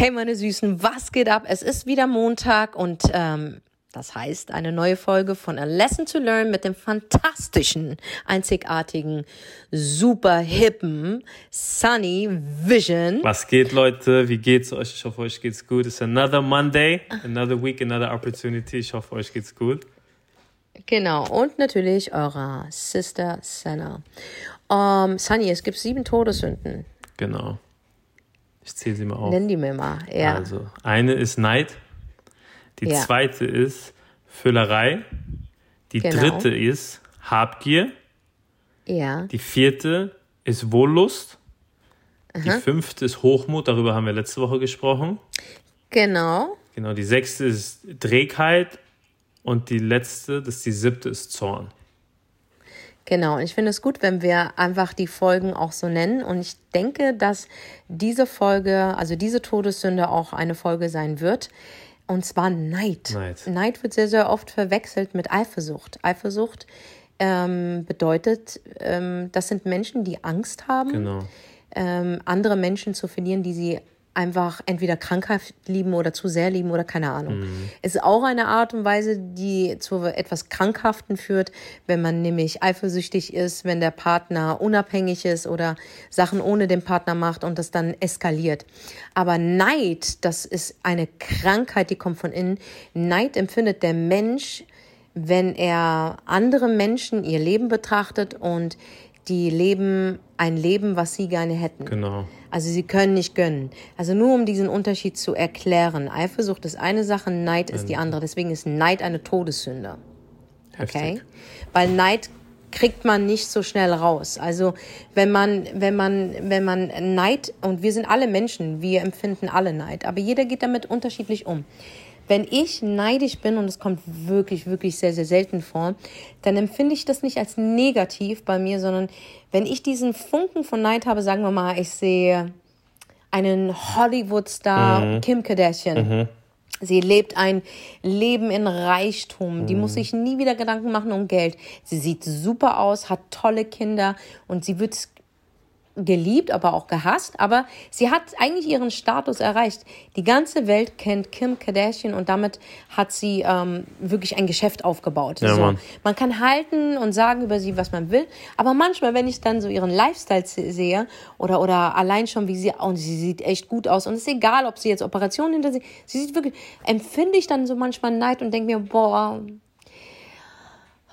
Hey meine Süßen, was geht ab? Es ist wieder Montag und ähm, das heißt eine neue Folge von A Lesson to Learn mit dem fantastischen, einzigartigen, super hippen Sunny Vision. Was geht, Leute? Wie geht's euch? Ich hoffe, euch geht's gut. It's another Monday, another week, another opportunity. Ich hoffe, euch geht's gut. Genau, und natürlich eurer Sister Senna. Um, Sunny, es gibt sieben Todessünden. Genau. Ich zähle sie mal auf. Nenn die mir mal, ja. Also, eine ist Neid. Die Ja. zweite ist Füllerei. Die Genau. dritte ist Habgier. Ja, Die vierte ist Wohllust. Die fünfte ist Hochmut. Darüber haben wir letzte Woche gesprochen. genau. Genau. Die sechste ist Trägheit. Und die letzte, das ist die siebte, ist Zorn. Genau, und ich finde es gut, wenn wir einfach die Folgen auch so nennen. Und ich denke, dass diese Folge, also diese Todessünde auch eine Folge sein wird. Und zwar Neid. Neid. wird sehr, sehr oft verwechselt mit Eifersucht. Eifersucht ähm, bedeutet, ähm, das sind Menschen, die Angst haben, Genau. ähm, andere Menschen zu verlieren, die sie einfach entweder krankhaft lieben oder zu sehr lieben oder keine Ahnung. Es ist auch eine Art und Weise, die zu etwas Krankhaften führt, wenn man nämlich eifersüchtig ist, wenn der Partner unabhängig ist oder Sachen ohne den Partner macht und das dann eskaliert. Aber Neid, das ist eine Krankheit, die kommt von innen. Neid empfindet der Mensch, wenn er andere Menschen ihr Leben betrachtet und die leben ein Leben, was sie gerne hätten. Genau. Also sie können nicht gönnen. Also nur um diesen Unterschied zu erklären. Eifersucht ist eine Sache, Neid ist die andere. Deswegen ist Neid eine Todessünde. Heftig. Okay? Weil Neid kriegt man nicht so schnell raus. Also wenn man, wenn man, wenn man Neid, und wir sind alle Menschen, wir empfinden alle Neid, aber jeder geht damit unterschiedlich um. Wenn ich neidisch bin, und es kommt wirklich, wirklich sehr, sehr selten vor, dann empfinde ich das nicht als negativ bei mir, sondern wenn ich diesen Funken von Neid habe, sagen wir mal, ich sehe einen Hollywood-Star, Kim Kardashian. Sie lebt ein Leben in Reichtum. Die muss sich nie wieder Gedanken machen um Geld. Sie sieht super aus, hat tolle Kinder und sie wird geliebt, aber auch gehasst. Aber sie hat eigentlich ihren Status erreicht. Die ganze Welt kennt Kim Kardashian und damit hat sie ähm, wirklich ein Geschäft aufgebaut. Ja, so. Man kann halten und sagen über sie, was man will. Aber manchmal, wenn ich dann so ihren Lifestyle se- sehe oder, oder allein schon, wie sie, und sie sieht echt gut aus. Und es ist egal, ob sie jetzt Operationen hinter sich, sie sieht wirklich, empfinde ich dann so manchmal Neid und denke mir, boah,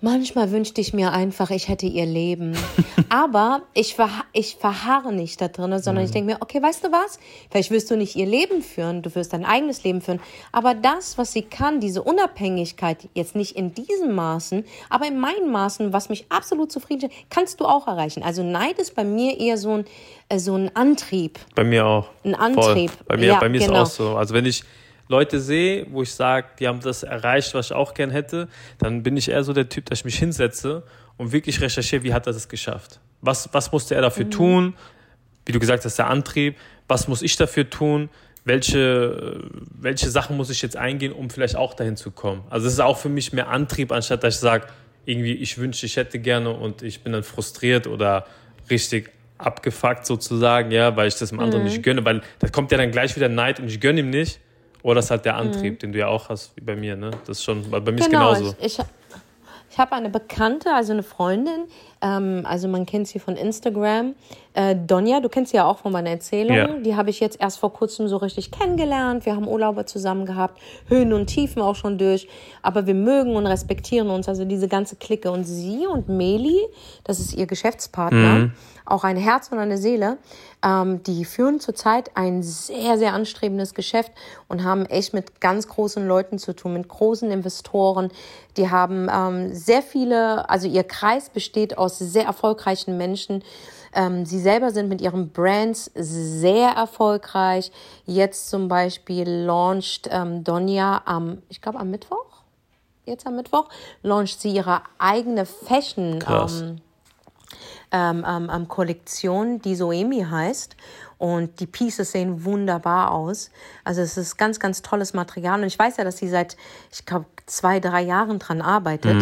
Manchmal wünschte ich mir einfach, ich hätte ihr Leben. Aber ich, verha ich verharre nicht da drin, sondern ich denke mir, okay, weißt du was? Vielleicht wirst du nicht ihr Leben führen, du wirst dein eigenes Leben führen. Aber das, was sie kann, diese Unabhängigkeit, jetzt nicht in diesem Maßen, aber in meinen Maßen, was mich absolut zufrieden stellt, kannst du auch erreichen. Also Neid ist bei mir eher so ein, äh, so ein Antrieb. Bei mir auch. Ein Antrieb. Voll. Bei mir, Ja, bei mir genau. ist auch so. Also wenn ich Leute sehe, wo ich sage, die haben das erreicht, was ich auch gern hätte, dann bin ich eher so der Typ, dass ich mich hinsetze und wirklich recherchiere, wie hat er das geschafft? Was, was musste er Mhm. dafür tun? Wie du gesagt hast, der Antrieb. Was muss ich dafür tun? Welche, welche Sachen muss ich jetzt eingehen, um vielleicht auch dahin zu kommen? Also es ist auch für mich mehr Antrieb, anstatt dass ich sage, irgendwie, ich wünsche, ich hätte gerne und ich bin dann frustriert oder richtig abgefuckt sozusagen, ja, weil ich das dem anderen Mhm. nicht gönne, weil da kommt ja dann gleich wieder Neid und ich gönne ihm nicht. Oder das ist halt der Antrieb, den du ja auch hast, wie bei mir, ne? Das ist schon, bei mir ist Genau, genauso. ich, ich, ich habe eine Bekannte, also eine Freundin, ähm, also man kennt sie von Instagram. Äh, Donja, du kennst sie ja auch von meiner Erzählung. Ja. Die habe ich jetzt erst vor kurzem so richtig kennengelernt. Wir haben Urlaube zusammen gehabt, Höhen und Tiefen auch schon durch. Aber wir mögen und respektieren uns, also diese ganze Clique. Und sie und Meli, das ist ihr Geschäftspartner, auch ein Herz und eine Seele, ähm, die führen zurzeit ein sehr, sehr anstrebendes Geschäft und haben echt mit ganz großen Leuten zu tun, mit großen Investoren. Die haben ähm, sehr viele, also ihr Kreis besteht aus sehr erfolgreichen Menschen. Ähm, sie selber sind mit ihren Brands sehr erfolgreich. Jetzt zum Beispiel launcht ähm, Donja am, ich glaube am Mittwoch, jetzt am Mittwoch, launcht sie ihre eigene Fashion Krass. ähm, ähm, ähm, ähm, Kollektion, die Soemi heißt. Und die Pieces sehen wunderbar aus. Also es ist ganz, ganz tolles Material. Und ich weiß ja, dass sie seit, ich glaube, zwei, drei Jahren dran arbeitet.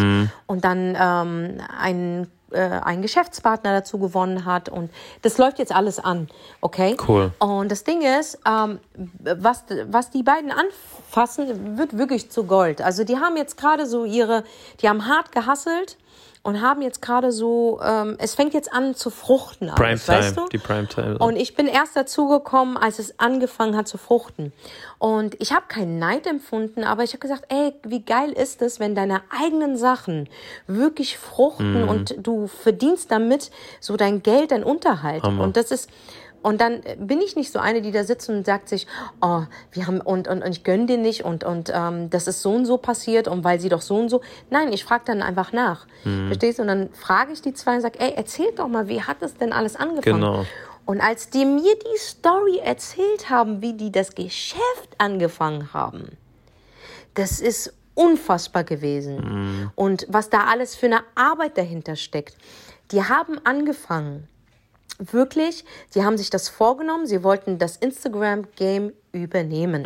Und dann ähm, ein äh, einen Geschäftspartner dazu gewonnen hat und das läuft jetzt alles an, okay? Cool. Und das Ding ist, ähm, was, was die beiden anfassen, wird wirklich zu Gold. Also die haben jetzt gerade so ihre, die haben hart gehasselt und haben jetzt gerade so, ähm, es fängt jetzt an zu fruchten. Alles, Primetime, weißt du? die Primetime. Und ich bin erst dazugekommen, als es angefangen hat zu fruchten. Und ich habe keinen Neid empfunden, aber ich habe gesagt, ey, wie geil ist es, wenn deine eigenen Sachen wirklich fruchten und du verdienst damit so dein Geld, dein Unterhalt. Hammer. Und das ist und dann bin ich nicht so eine, die da sitzt und sagt sich, oh, wir haben und und, und ich gönn dir nicht und und ähm, das ist so und so passiert und weil sie doch so und so. Nein, ich frage dann einfach nach. Verstehst du? Und dann frage ich die zwei und sag, ey, erzählt doch mal, wie hat das denn alles angefangen? Genau. Und als die mir die Story erzählt haben, wie die das Geschäft angefangen haben, das ist unfassbar gewesen. Und was da alles für eine Arbeit dahinter steckt. Die haben angefangen, wirklich, die haben sich das vorgenommen, sie wollten das Instagram-Game übernehmen.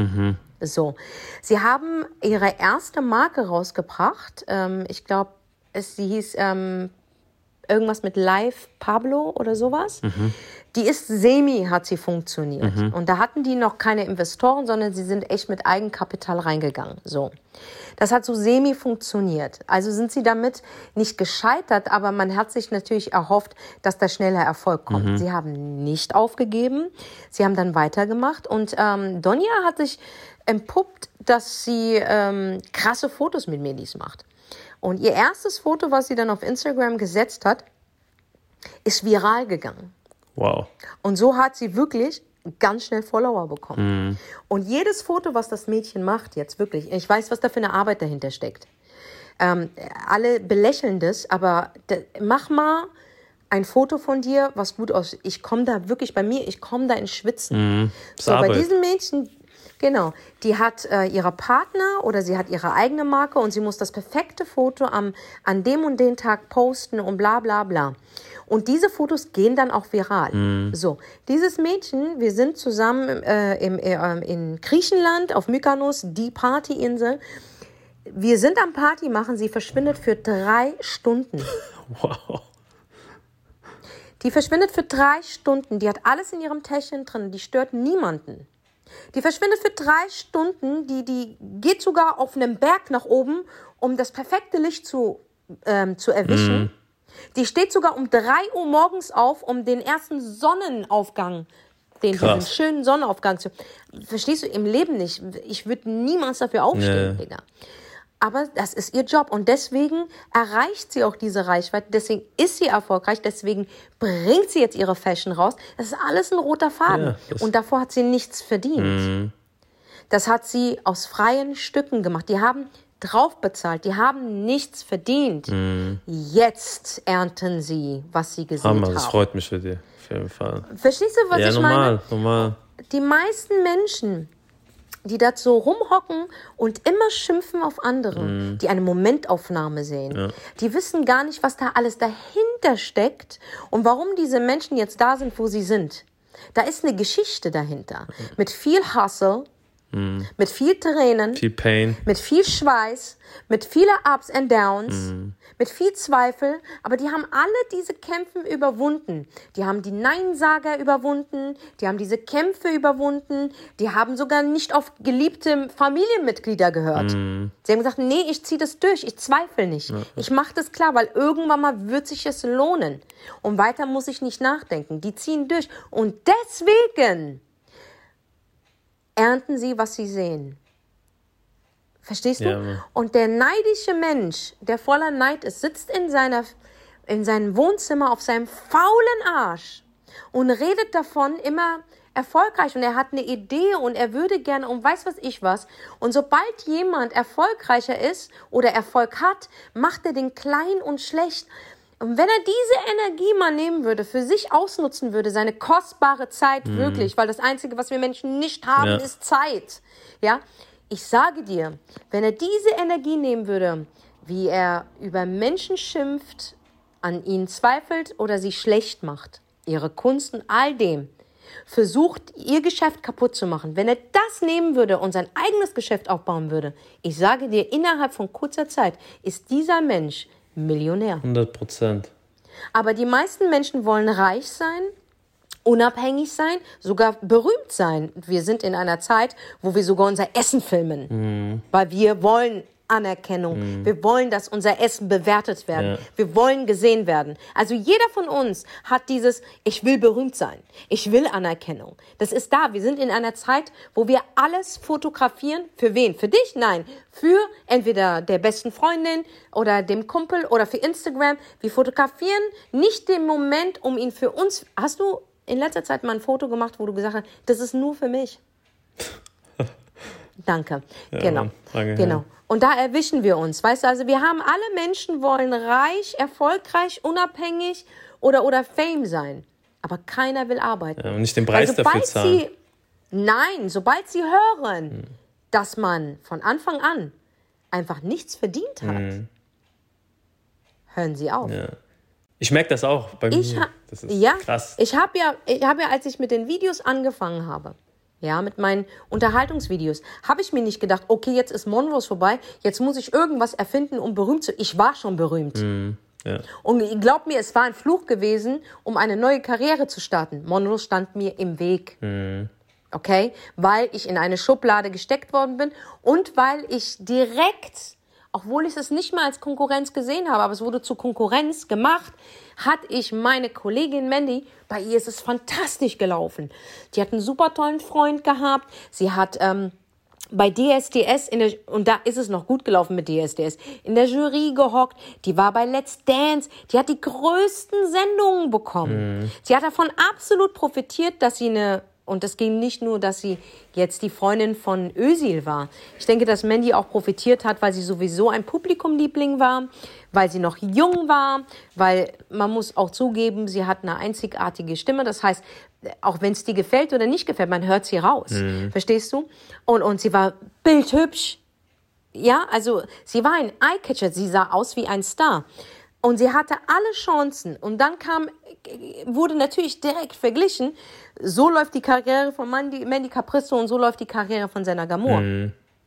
So. Sie haben ihre erste Marke rausgebracht. Ähm, ich glaube, sie hieß ähm, irgendwas mit Live Pablo oder sowas. Die ist semi, hat sie funktioniert. Und da hatten die noch keine Investoren, sondern sie sind echt mit Eigenkapital reingegangen. So. Das hat so semi funktioniert. Also sind sie damit nicht gescheitert, aber man hat sich natürlich erhofft, dass da schneller Erfolg kommt. Sie haben nicht aufgegeben. Sie haben dann weitergemacht und ähm, Donja hat sich empuppt, dass sie ähm, krasse Fotos mit Medis macht. Und ihr erstes Foto, was sie dann auf Instagram gesetzt hat, ist viral gegangen. Wow. Und so hat sie wirklich ganz schnell Follower bekommen. Und jedes Foto, was das Mädchen macht, jetzt wirklich, ich weiß, was da für eine Arbeit dahinter steckt. Ähm, alle belächeln das, aber mach mal ein Foto von dir, was gut aussieht. Ich komme da wirklich bei mir, ich komme da ins Schwitzen. ist So, bei Arbeit. diesem Mädchen, genau, die hat äh, ihre Partner oder sie hat ihre eigene Marke und sie muss das perfekte Foto am, an dem und den Tag posten und bla bla bla. Und diese Fotos gehen dann auch viral. So, dieses Mädchen, wir sind zusammen äh, im, äh, in Griechenland auf Mykonos, die Partyinsel. Wir sind am Party machen, sie verschwindet für drei Stunden. Wow. Die verschwindet für drei Stunden. Die hat alles in ihrem Täschchen drin. Die stört niemanden. Die verschwindet für drei Stunden. Die, die geht sogar auf einem Berg nach oben, um das perfekte Licht zu, ähm, zu erwischen. Die steht sogar um drei Uhr morgens auf, um den ersten Sonnenaufgang, den diesen schönen Sonnenaufgang zu. Verstehst du im Leben nicht? Ich würde niemals dafür aufstehen, Nee. Digga. Aber das ist ihr Job und deswegen erreicht sie auch diese Reichweite, deswegen ist sie erfolgreich, deswegen bringt sie jetzt ihre Fashion raus. Das ist alles ein roter Faden Ja, das- und davor hat sie nichts verdient. Das hat sie aus freien Stücken gemacht. Die haben drauf bezahlt, die haben nichts verdient. Jetzt ernten sie, was sie gesehen Hammer, das haben. freut mich für dich. Auf jeden Fall. Verstehst du, was ja, ich normal, meine? normal. die meisten Menschen, die dazu rumhocken und immer schimpfen auf andere, Mhm. die eine Momentaufnahme sehen, die wissen gar nicht, was da alles dahinter steckt und warum diese Menschen jetzt da sind, wo sie sind. Da ist eine Geschichte dahinter. Mit viel Hustle, mit viel Tränen. Viel Pain. mit viel Schweiß, mit viele Ups and Downs, mit viel Zweifel, aber die haben alle diese Kämpfe überwunden. Die haben die Neinsager überwunden, die haben diese Kämpfe überwunden, die haben sogar nicht auf geliebte Familienmitglieder gehört. Sie haben gesagt, nee, ich ziehe das durch, ich zweifle nicht. Ich mache das klar, weil irgendwann mal wird sich es lohnen. Und weiter muss ich nicht nachdenken. Die ziehen durch. Und deswegen ernten sie, was sie sehen. Verstehst du? Ja, und der neidische Mensch, der voller Neid ist, sitzt in, seiner, in seinem Wohnzimmer auf seinem faulen Arsch und redet davon immer erfolgreich und er hat eine Idee und er würde gerne und weiß was ich was. Und sobald jemand erfolgreicher ist oder Erfolg hat, macht er den klein und schlecht. Und wenn er diese Energie mal nehmen würde, für sich ausnutzen würde, seine kostbare Zeit wirklich, weil das Einzige, was wir Menschen nicht haben, Ja. ist Zeit. Ja, ich sage dir, wenn er diese Energie nehmen würde, wie er über Menschen schimpft, an ihnen zweifelt oder sie schlecht macht, ihre Kunst und all dem, versucht, ihr Geschäft kaputt zu machen. Wenn er das nehmen würde und sein eigenes Geschäft aufbauen würde, ich sage dir, innerhalb von kurzer Zeit ist dieser Mensch Millionär. 100 Prozent. Aber die meisten Menschen wollen reich sein, unabhängig sein, sogar berühmt sein. Wir sind in einer Zeit, wo wir sogar unser Essen filmen, weil wir wollen Anerkennung. Wir wollen, dass unser Essen bewertet werden. Ja. Wir wollen gesehen werden. Also jeder von uns hat dieses, ich will berühmt sein. Ich will Anerkennung. Das ist da. Wir sind in einer Zeit, wo wir alles fotografieren. Für wen? Für dich? Nein. Für entweder der besten Freundin oder dem Kumpel oder für Instagram. Wir fotografieren nicht den Moment, um ihn für uns. Hast du in letzter Zeit mal ein Foto gemacht, wo du gesagt hast, das ist nur für mich? Danke. genau. Mann. Danke, genau. ja. Und da erwischen wir uns. Weißt du, also wir haben alle Menschen wollen reich, erfolgreich, unabhängig oder, oder Fame sein. Aber keiner will arbeiten. Ja, und nicht den Preis Weil dafür zahlen. Sie, nein, sobald sie hören, dass man von Anfang an einfach nichts verdient hat, hören sie auf. Ja. Ich merke das auch bei Ich mir. Das ist ja, krass. ich habe ja, ich habe ja, als ich mit den Videos angefangen habe, ja, mit meinen Unterhaltungsvideos, habe ich mir nicht gedacht, okay, jetzt ist Monrose vorbei, jetzt muss ich irgendwas erfinden, um berühmt zu. Ich war schon berühmt. ja. Und glaub mir, es war ein Fluch gewesen, um eine neue Karriere zu starten. Monrose stand mir im Weg. Okay? Weil ich in eine Schublade gesteckt worden bin und weil ich direkt, obwohl ich es nicht mal als Konkurrenz gesehen habe, aber es wurde zur Konkurrenz gemacht, hatte ich meine Kollegin Mandy, bei ihr ist es fantastisch gelaufen. Die hat einen super tollen Freund gehabt. Sie hat ähm, bei DSDS, in der, und da ist es noch gut gelaufen mit DSDS, in der Jury gehockt, die war bei Let's Dance, die hat die größten Sendungen bekommen. Sie hat davon absolut profitiert, dass sie eine, und es ging nicht nur, dass sie jetzt die Freundin von Özil war. Ich denke, dass Mandy auch profitiert hat, weil sie sowieso ein Publikumliebling war, weil sie noch jung war, weil man muss auch zugeben, sie hat eine einzigartige Stimme. Das heißt, auch wenn es dir gefällt oder nicht gefällt, man hört sie raus. Verstehst du? Und, und sie war bildhübsch. Ja, also sie war ein Eyecatcher, sie sah aus wie ein Star. Und sie hatte alle Chancen. Und dann kam, wurde natürlich direkt verglichen. So läuft die Karriere von Mandy, Mandy Capristo und so läuft die Karriere von Senna Gamor.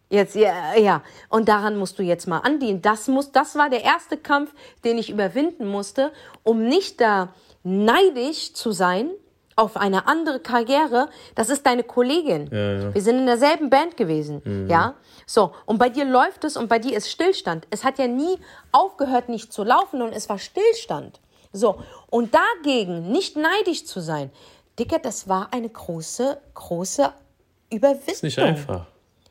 Jetzt, ja, ja. Und daran musst du jetzt mal andienen. Das muss, das war der erste Kampf, den ich überwinden musste, um nicht da neidisch zu sein auf eine andere Karriere. Das ist deine Kollegin. ja. Wir sind in derselben Band gewesen, ja. So. Und bei dir läuft es und bei dir ist Stillstand. Es hat ja nie aufgehört, nicht zu laufen und es war Stillstand. So. Und dagegen nicht neidisch zu sein, Dicker, das war eine große, große Überwindung. Ist nicht einfach.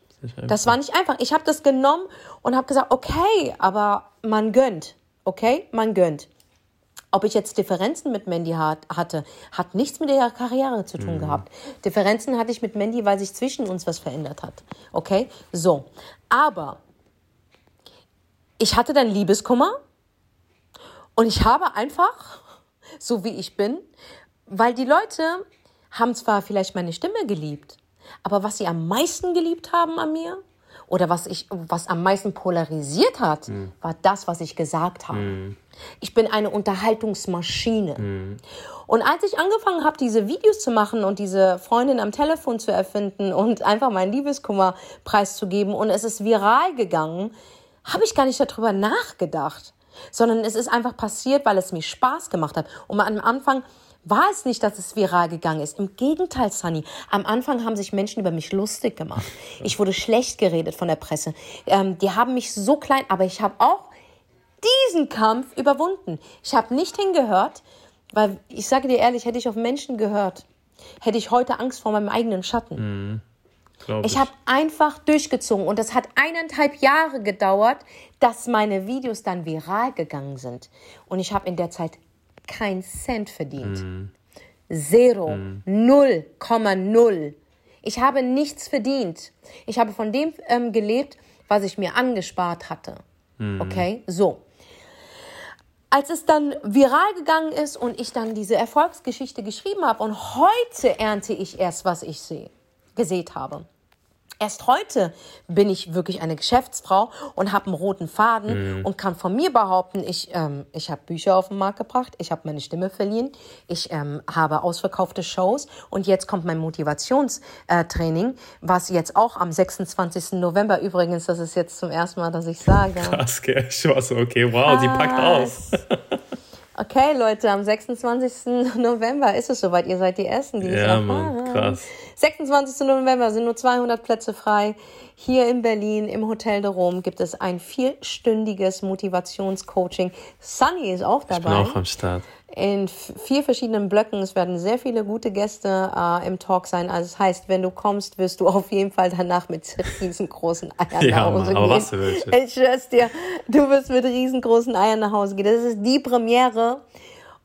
Ist nicht einfach. Das war nicht einfach. Ich habe das genommen und habe gesagt, okay, aber man gönnt. Okay, man gönnt. Ob ich jetzt Differenzen mit Mandy hat, hatte, hat nichts mit ihrer Karriere zu tun gehabt. Differenzen hatte ich mit Mandy, weil sich zwischen uns was verändert hat. Okay, so. Aber ich hatte dann Liebeskummer und ich habe einfach, so wie ich bin, weil die Leute haben zwar vielleicht meine Stimme geliebt, aber was sie am meisten geliebt haben an mir oder was ich, was am meisten polarisiert hat, war das, was ich gesagt habe. Ich bin eine Unterhaltungsmaschine. Und als ich angefangen habe, diese Videos zu machen und diese Freundin am Telefon zu erfinden und einfach meinen Liebeskummer preiszugeben und es ist viral gegangen, habe ich gar nicht darüber nachgedacht, sondern es ist einfach passiert, weil es mir Spaß gemacht hat. Und am Anfang war es nicht, dass es viral gegangen ist. Im Gegenteil, Sunny. Am Anfang haben sich Menschen über mich lustig gemacht. Ich wurde schlecht geredet von der Presse. Ähm, die haben mich so klein, aber ich habe auch diesen Kampf überwunden. Ich habe nicht hingehört, weil ich sage dir ehrlich, hätte ich auf Menschen gehört, hätte ich heute Angst vor meinem eigenen Schatten. Glaub Ich habe einfach durchgezogen und es hat eineinhalb Jahre gedauert, dass meine Videos dann viral gegangen sind. Und ich habe in der Zeit keinen Cent verdient. Zero. Null Komma null. Ich habe nichts verdient. Ich habe von dem ähm, gelebt, was ich mir angespart hatte. Okay, so. Als es dann viral gegangen ist und ich dann diese Erfolgsgeschichte geschrieben habe und heute ernte ich erst, was ich sehe, gesät habe. Erst heute bin ich wirklich eine Geschäftsfrau und habe einen roten Faden und kann von mir behaupten, ich, ähm, ich habe Bücher auf den Markt gebracht, ich habe meine Stimme verliehen, ich ähm, habe ausverkaufte Shows und jetzt kommt mein Motivationstraining, was jetzt auch am 26. November übrigens, das ist jetzt zum ersten Mal, dass ich sage. Krass, gell? Ich war so, okay, wow, die packt aus. Okay, Leute, am 26. November ist es soweit. Ihr seid die Ersten, die Ja, erfahren. Mann, krass. 26. November sind nur 200 Plätze frei. Hier in Berlin im Hotel de Rom gibt es ein vierstündiges Motivationscoaching. Sunny ist auch Ich bin dabei. auch am Start. In vier verschiedenen Blöcken. Es werden sehr viele gute Gäste äh, im Talk sein. Also das heißt, wenn du kommst, wirst du auf jeden Fall danach mit riesengroßen Eiern Ja, nach Hause Mann, aber gehen. was? Ich schwör's dir, du wirst mit riesengroßen Eiern nach Hause gehen. Das ist die Premiere.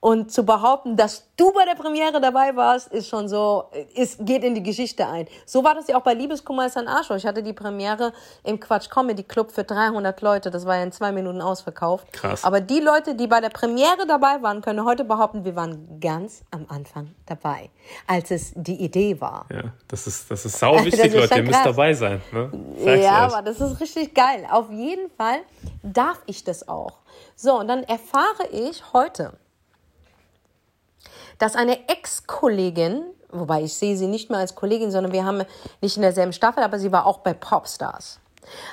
Und zu behaupten, dass du bei der Premiere dabei warst, ist schon so, ist, geht in die Geschichte ein. So war das ja auch bei Liebeskummer ist ein Arschloch. Ich hatte die Premiere im Quatsch Comedy Club für 300 Leute. Das war ja in zwei Minuten ausverkauft. Krass. Aber die Leute, die bei der Premiere dabei waren, können heute behaupten, wir waren ganz am Anfang dabei, als es die Idee war. Ja, das ist, das ist sau wichtig, ist Leute. Ihr müsst dabei sein. Ne? Ja, aber das ist richtig geil. Auf jeden Fall darf ich das auch. So, und dann erfahre ich heute, dass eine Ex-Kollegin, wobei ich sehe sie nicht mehr als Kollegin, sondern wir haben nicht in derselben Staffel, aber sie war auch bei Popstars,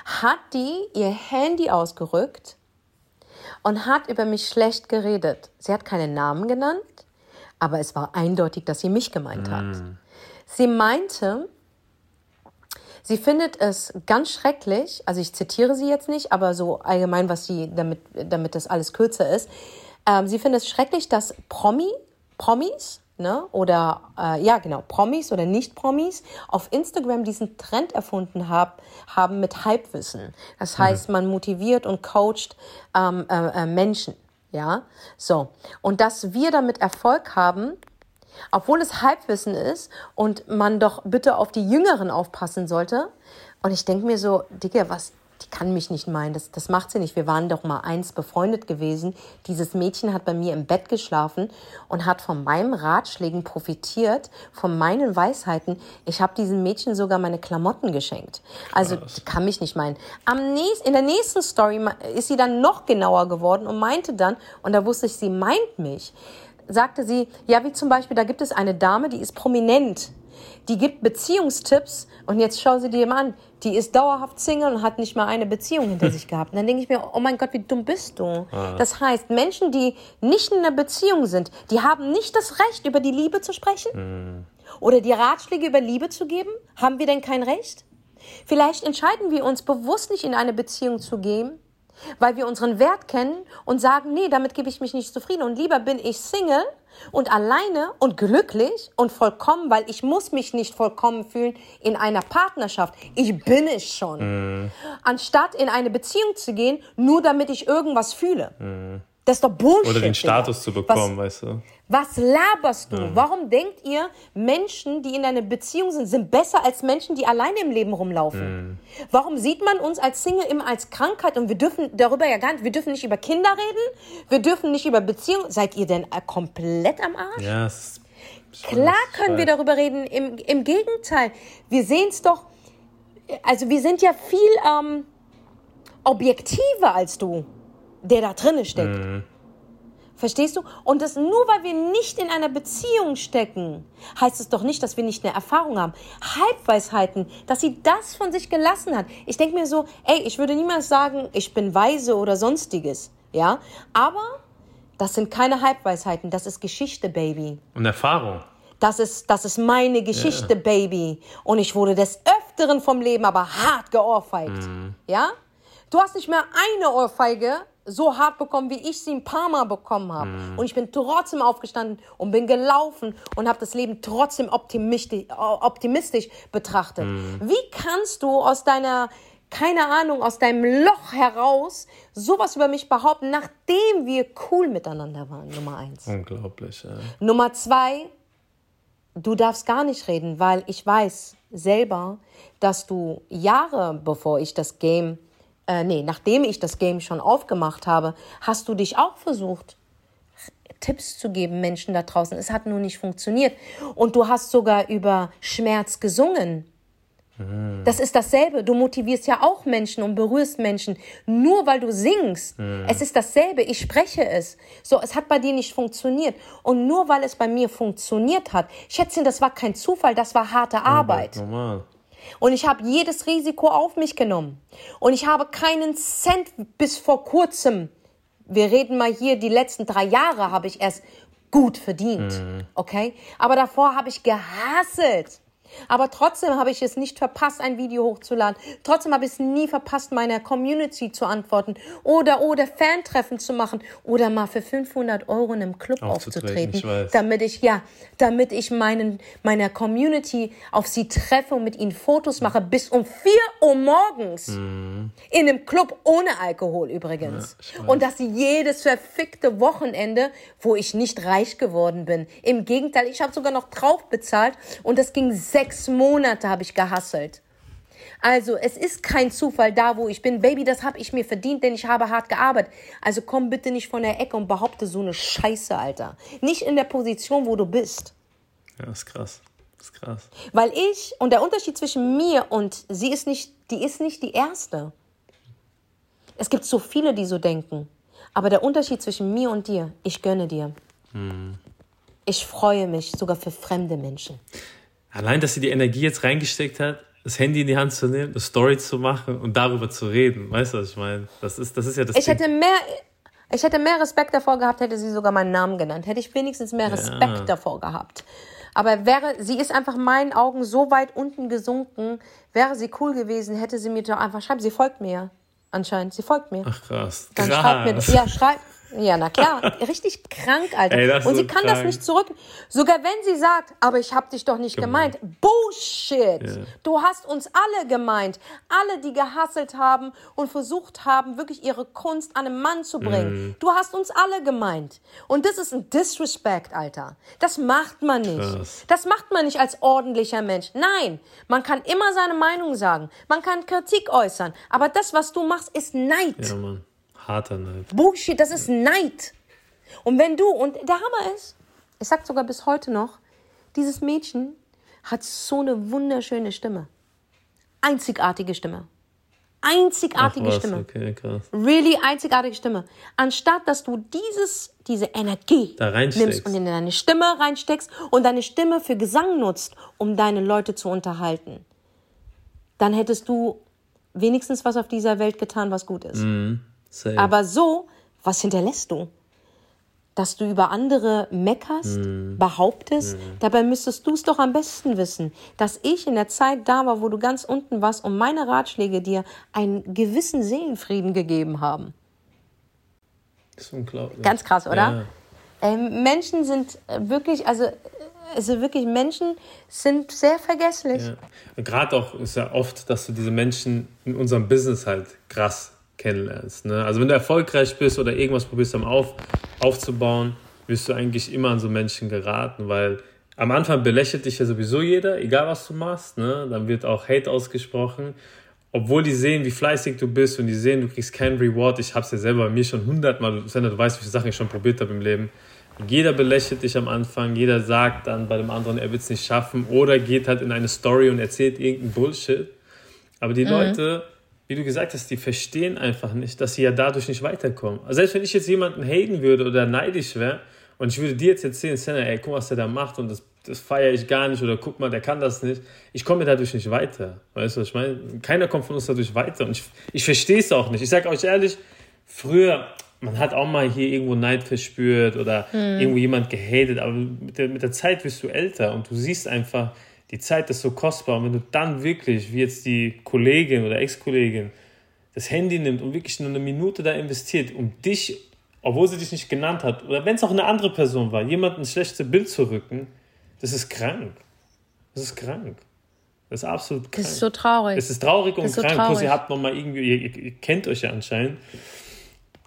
hat die ihr Handy ausgerückt und hat über mich schlecht geredet. Sie hat keinen Namen genannt, aber es war eindeutig, dass sie mich gemeint hat. Sie meinte, Sie findet es ganz schrecklich, also ich zitiere sie jetzt nicht, aber so allgemein, was sie, damit, damit das alles kürzer ist. Ähm, sie findet es schrecklich, dass Promi, Promis, ne, oder, äh, ja genau, Promis oder Nicht-Promis auf Instagram diesen Trend erfunden hab, haben mit Halbwissen. Das heißt, man motiviert und coacht ähm, äh, äh, Menschen, ja, so. Und dass wir damit Erfolg haben, obwohl es Halbwissen ist und man doch bitte auf die Jüngeren aufpassen sollte. Und ich denke mir so, Digga, was, die kann mich nicht meinen, das, das macht sie nicht. Wir waren doch mal eins befreundet gewesen. Dieses Mädchen hat bei mir im Bett geschlafen und hat von meinen Ratschlägen profitiert, von meinen Weisheiten. Ich habe diesem Mädchen sogar meine Klamotten geschenkt. Also die kann mich nicht meinen. Am nächsten, in der nächsten Story ist sie dann noch genauer geworden und meinte dann, und da wusste ich, sie meint mich, sagte sie, ja, wie zum Beispiel, da gibt es eine Dame, die ist prominent. Die gibt Beziehungstipps und jetzt schau sie dir mal an. Die ist dauerhaft Single und hat nicht mal eine Beziehung hinter sich gehabt. Und dann denke ich mir, oh mein Gott, wie dumm bist du? Das heißt, Menschen, die nicht in einer Beziehung sind, die haben nicht das Recht, über die Liebe zu sprechen? Oder die Ratschläge über Liebe zu geben? Haben wir denn kein Recht? Vielleicht entscheiden wir uns bewusst nicht in eine Beziehung zu gehen, weil wir unseren Wert kennen und sagen, nee, damit gebe ich mich nicht zufrieden und lieber bin ich Single und alleine und glücklich und vollkommen, weil ich muss mich nicht vollkommen fühlen in einer Partnerschaft. Ich bin es schon. Anstatt in eine Beziehung zu gehen, nur damit ich irgendwas fühle. Das ist doch Bullshit. Oder den. Status zu bekommen, weißt du? Was laberst du? Warum denkt ihr, Menschen, die in einer Beziehung sind, sind besser als Menschen, die alleine im Leben rumlaufen? Warum sieht man uns als Single immer als Krankheit und wir dürfen darüber ja gar nicht, wir dürfen nicht über Kinder reden, wir dürfen nicht über Beziehungen. Seid ihr denn äh, komplett am Arsch? Ja, es ist Klar können wir darüber reden. Im, im Gegenteil, wir sehen es doch, also wir sind ja viel ähm, objektiver als du, der da drinne steckt. Verstehst du? Und das nur weil wir nicht in einer Beziehung stecken, heißt es doch nicht, dass wir nicht eine Erfahrung haben. Halbweisheiten, dass sie das von sich gelassen hat. Ich denke mir so, ey, ich würde niemals sagen, ich bin weise oder sonstiges. Ja, aber das sind keine Halbweisheiten, das ist Geschichte, Baby. Und Erfahrung. Das ist, das ist meine Geschichte, Baby. Und ich wurde des Öfteren vom Leben aber hart geohrfeigt. Ja? Du hast nicht mehr eine Ohrfeige so hart bekommen, wie ich sie ein paar Mal bekommen habe. Und ich bin trotzdem aufgestanden und bin gelaufen und habe das Leben trotzdem optimistisch, optimistisch betrachtet. Wie kannst du aus deiner, keine Ahnung, aus deinem Loch heraus sowas über mich behaupten, nachdem wir cool miteinander waren, Nummer eins? Unglaublich, ja. Nummer zwei, du darfst gar nicht reden, weil ich weiß selber, dass du Jahre bevor ich das Game, äh, nee, nachdem ich das Game schon aufgemacht habe, hast du dich auch versucht, Tipps zu geben, Menschen da draußen. Es hat nur nicht funktioniert. Und du hast sogar über Schmerz gesungen. Das ist dasselbe. Du motivierst ja auch Menschen und berührst Menschen, nur weil du singst. Es ist dasselbe. Ich spreche es. So, es hat bei dir nicht funktioniert. Und nur weil es bei mir funktioniert hat, schätzen, das war kein Zufall, das war harte Arbeit. Normal. Und ich habe jedes Risiko auf mich genommen. Und ich habe keinen Cent bis vor kurzem Wir reden mal hier, die letzten drei Jahre habe ich erst gut verdient. Okay? Aber davor habe ich gehasselt. Aber trotzdem habe ich es nicht verpasst, ein Video hochzuladen. Trotzdem habe ich es nie verpasst, meiner Community zu antworten oder oder Fantreffen zu machen oder mal für 500 Euro in einem Club aufzutreten, ich weiß. damit ich ja, damit ich meinen meiner Community auf sie treffe und mit ihnen Fotos mache bis um 4 Uhr morgens in einem Club ohne Alkohol übrigens. ich weiß. und das jedes verfickte Wochenende, wo ich nicht reich geworden bin. Im Gegenteil, ich habe sogar noch drauf bezahlt und das ging sechs Monate habe ich gehasselt. Also es ist kein Zufall da, wo ich bin. Baby, das habe ich mir verdient, denn ich habe hart gearbeitet. Also komm bitte nicht von der Ecke und behaupte so eine Scheiße, Alter. Nicht in der Position, wo du bist. Ja, ist krass. Ist krass. Weil ich, und der Unterschied zwischen mir und sie ist nicht, die ist nicht die Erste. Es gibt so viele, die so denken. Aber der Unterschied zwischen mir und dir, ich gönne dir. Ich freue mich sogar für fremde Menschen. Allein, dass sie die Energie jetzt reingesteckt hat, das Handy in die Hand zu nehmen, eine Story zu machen und darüber zu reden. Weißt du, was ich meine? Das ist, das ist ja das Ich Ding. hätte mehr, ich hätte mehr Respekt davor gehabt, hätte sie sogar meinen Namen genannt. Hätte ich wenigstens mehr Respekt davor gehabt. Aber wäre, sie ist einfach in meinen Augen so weit unten gesunken, wäre sie cool gewesen, hätte sie mir doch einfach schreiben. Sie folgt mir ja. Anscheinend. Sie folgt mir. Ach, krass. Dann krass. schreibt mir, ja, schreibt. Ja, na klar, richtig krank, Alter. Ey, das und sie so kann das krank. nicht zurück. Sogar wenn sie sagt, aber ich hab dich doch nicht gemeint. Bullshit. Ja. Du hast uns alle gemeint. Alle, die gehasselt haben und versucht haben, wirklich ihre Kunst an einen Mann zu bringen. Mhm. Du hast uns alle gemeint. Und das ist ein Disrespect, Alter. Das macht man nicht. Krass. Das macht man nicht als ordentlicher Mensch. Nein, man kann immer seine Meinung sagen. Man kann Kritik äußern. Aber das, was du machst, ist Neid. Ja, Mann. Harter Neid. Bullshit, das ist Neid. Und wenn du, und der Hammer ist, ich sag sogar bis heute noch, dieses Mädchen hat so eine wunderschöne Stimme. Einzigartige Stimme. Einzigartige was, Stimme. Okay, krass. Really einzigartige Stimme. Anstatt dass du dieses, diese Energie nimmst und in deine Stimme reinsteckst und deine Stimme für Gesang nutzt, um deine Leute zu unterhalten, dann hättest du wenigstens was auf dieser Welt getan, was gut ist. Safe. Aber so, was hinterlässt du? Dass du über andere meckerst, behauptest, dabei müsstest du es doch am besten wissen, dass ich in der Zeit da war, wo du ganz unten warst und meine Ratschläge dir einen gewissen Seelenfrieden gegeben haben. Das ist unglaublich. Ganz krass, oder? Ja. Ähm, Menschen sind äh, wirklich, also, äh, also wirklich, Menschen sind sehr vergesslich. Ja. Gerade auch ist ja oft, dass du diese Menschen in unserem Business halt krass kennenlernst. Ne? Also wenn du erfolgreich bist oder irgendwas probierst am auf, aufzubauen, wirst du eigentlich immer an so Menschen geraten, weil am Anfang belächelt dich ja sowieso jeder, egal was du machst. Ne? Dann wird auch Hate ausgesprochen. Obwohl die sehen, wie fleißig du bist und die sehen, du kriegst keinen Reward. Ich habe es ja selber bei mir schon hundertmal, Sender, du weißt, wie viele Sachen ich schon probiert habe im Leben. Jeder belächelt dich am Anfang, jeder sagt dann bei dem anderen, er wird es nicht schaffen oder geht halt in eine Story und erzählt irgendeinen Bullshit. Aber die Leute, wie du gesagt hast, die verstehen einfach nicht, dass sie ja dadurch nicht weiterkommen. Also selbst wenn ich jetzt jemanden haten würde oder neidisch wäre und ich würde dir jetzt erzählen, Senna, ey, guck, was der da macht und das, das feiere ich gar nicht oder guck mal, der kann das nicht. Ich komme dadurch nicht weiter. Weißt du, was ich meine? Keiner kommt von uns dadurch weiter und ich, ich verstehe es auch nicht. Ich sage euch ehrlich, früher, man hat auch mal hier irgendwo Neid verspürt oder irgendwo jemand gehatet, aber mit der, mit der Zeit wirst du älter und du siehst einfach, die Zeit ist so kostbar. Und wenn du dann wirklich, wie jetzt die Kollegin oder Ex-Kollegin, das Handy nimmt und wirklich nur eine Minute da investiert, um dich, obwohl sie dich nicht genannt hat, oder wenn es auch eine andere Person war, jemanden ein schlechtes Bild zu rücken, das ist krank. Das ist krank. Das ist absolut krank. Das ist so traurig. Es ist traurig und ist so krank. Plus, traurig. ihr habt nochmal irgendwie, ihr, ihr kennt euch ja anscheinend.